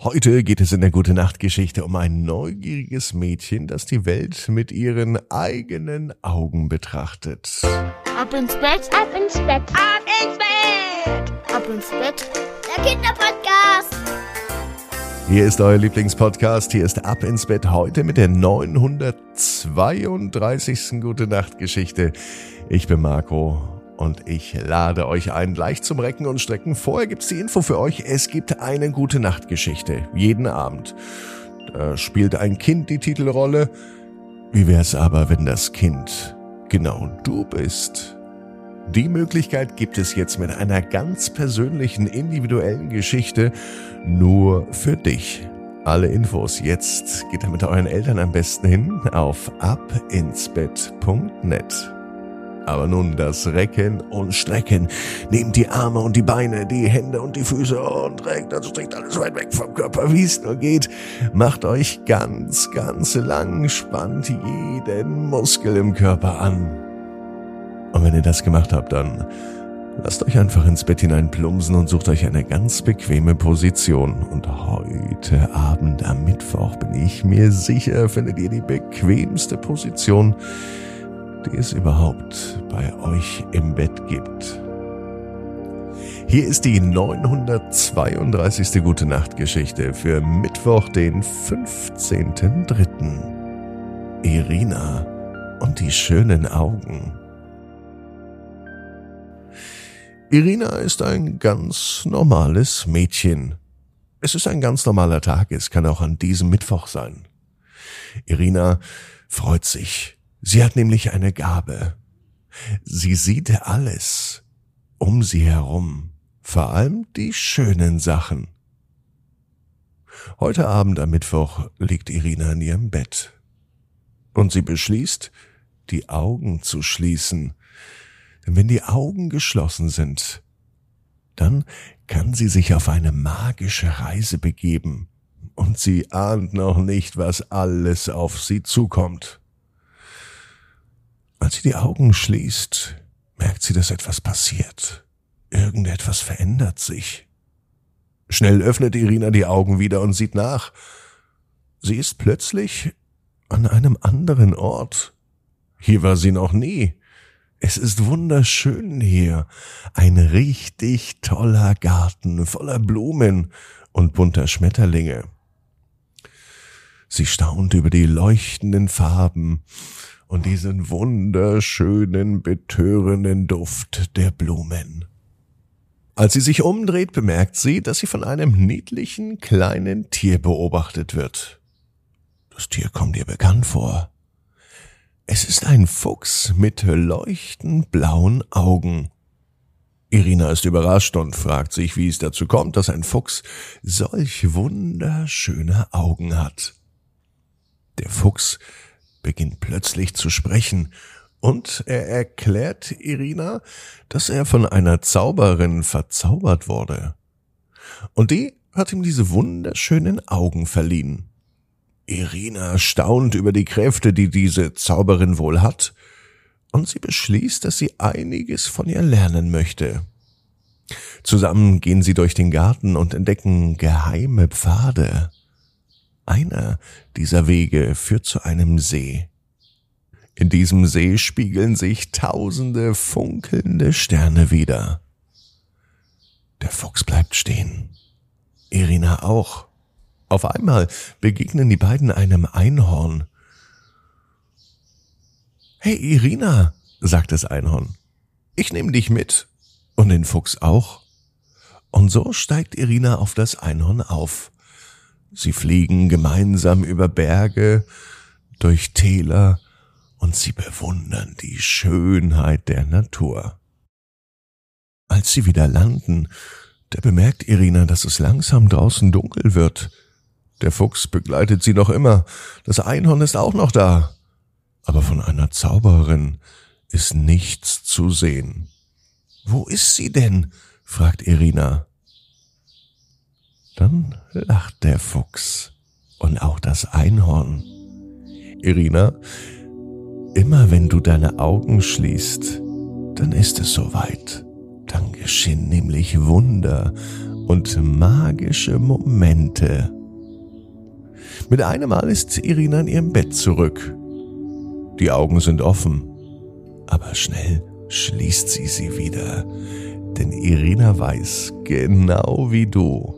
Heute geht es in der Gute Nacht Geschichte um ein neugieriges Mädchen, das die Welt mit ihren eigenen Augen betrachtet. Ab ins Bett, ab ins Bett, ab ins Bett, ab ins Bett. Der Kinderpodcast. Hier ist euer Lieblingspodcast. Hier ist Ab ins Bett heute mit der 932. Gute Nacht Geschichte. Ich bin Marco und ich lade euch ein, gleich zum Recken und Strecken. Vorher gibt's die Info für euch. Es gibt eine gute Nachtgeschichte. Jeden Abend. Da spielt ein Kind die Titelrolle. Wie wär's aber, wenn das Kind genau du bist? Die Möglichkeit gibt es jetzt mit einer ganz persönlichen, individuellen Geschichte nur für dich. Alle Infos jetzt geht ihr mit euren Eltern am besten hin auf abinsbett.net. Aber nun das Recken und Strecken. Nehmt die Arme und die Beine, die Hände und die Füße und reckt, also streckt alles weit weg vom Körper, wie es nur geht. Macht euch ganz, ganz lang, spannt jeden Muskel im Körper an. Und wenn ihr das gemacht habt, dann lasst euch einfach ins Bett hinein plumpsen und sucht euch eine ganz bequeme Position. Und heute Abend am Mittwoch bin ich mir sicher, findet ihr die bequemste Position, die es überhaupt bei euch im Bett gibt. Hier ist die 932. Gute Nacht Geschichte für Mittwoch, den 15.3. Irina und die schönen Augen. Irina ist ein ganz normales Mädchen. Es ist ein ganz normaler Tag, es kann auch an diesem Mittwoch sein. Irina freut sich, Sie hat nämlich eine Gabe. Sie sieht alles um sie herum, vor allem die schönen Sachen. Heute Abend am Mittwoch liegt Irina in ihrem Bett und sie beschließt, die Augen zu schließen. Denn wenn die Augen geschlossen sind, dann kann sie sich auf eine magische Reise begeben und sie ahnt noch nicht, was alles auf sie zukommt. Als sie die Augen schließt, merkt sie, dass etwas passiert. Irgendetwas verändert sich. Schnell öffnet Irina die Augen wieder und sieht nach. Sie ist plötzlich an einem anderen Ort. Hier war sie noch nie. Es ist wunderschön hier. Ein richtig toller Garten voller Blumen und bunter Schmetterlinge. Sie staunt über die leuchtenden Farben und diesen wunderschönen, betörenden Duft der Blumen. Als sie sich umdreht, bemerkt sie, dass sie von einem niedlichen kleinen Tier beobachtet wird. Das Tier kommt ihr bekannt vor. Es ist ein Fuchs mit leuchtend blauen Augen. Irina ist überrascht und fragt sich, wie es dazu kommt, dass ein Fuchs solch wunderschöne Augen hat. Der Fuchs beginnt plötzlich zu sprechen, und er erklärt Irina, dass er von einer Zauberin verzaubert wurde. Und die hat ihm diese wunderschönen Augen verliehen. Irina staunt über die Kräfte, die diese Zauberin wohl hat, und sie beschließt, dass sie einiges von ihr lernen möchte. Zusammen gehen sie durch den Garten und entdecken geheime Pfade. Einer dieser Wege führt zu einem See. In diesem See spiegeln sich tausende funkelnde Sterne wieder. Der Fuchs bleibt stehen. Irina auch. Auf einmal begegnen die beiden einem Einhorn. Hey Irina, sagt das Einhorn, ich nehme dich mit und den Fuchs auch. Und so steigt Irina auf das Einhorn auf. Sie fliegen gemeinsam über Berge, durch Täler und sie bewundern die Schönheit der Natur. Als sie wieder landen, da bemerkt Irina, dass es langsam draußen dunkel wird. Der Fuchs begleitet sie noch immer, das Einhorn ist auch noch da, aber von einer Zauberin ist nichts zu sehen. Wo ist sie denn? fragt Irina. Dann lacht der Fuchs und auch das Einhorn. Irina, immer wenn du deine Augen schließt, dann ist es soweit. Dann geschehen nämlich Wunder und magische Momente. Mit einem Mal ist Irina in ihrem Bett zurück. Die Augen sind offen, aber schnell schließt sie sie wieder, denn Irina weiß, genau wie du,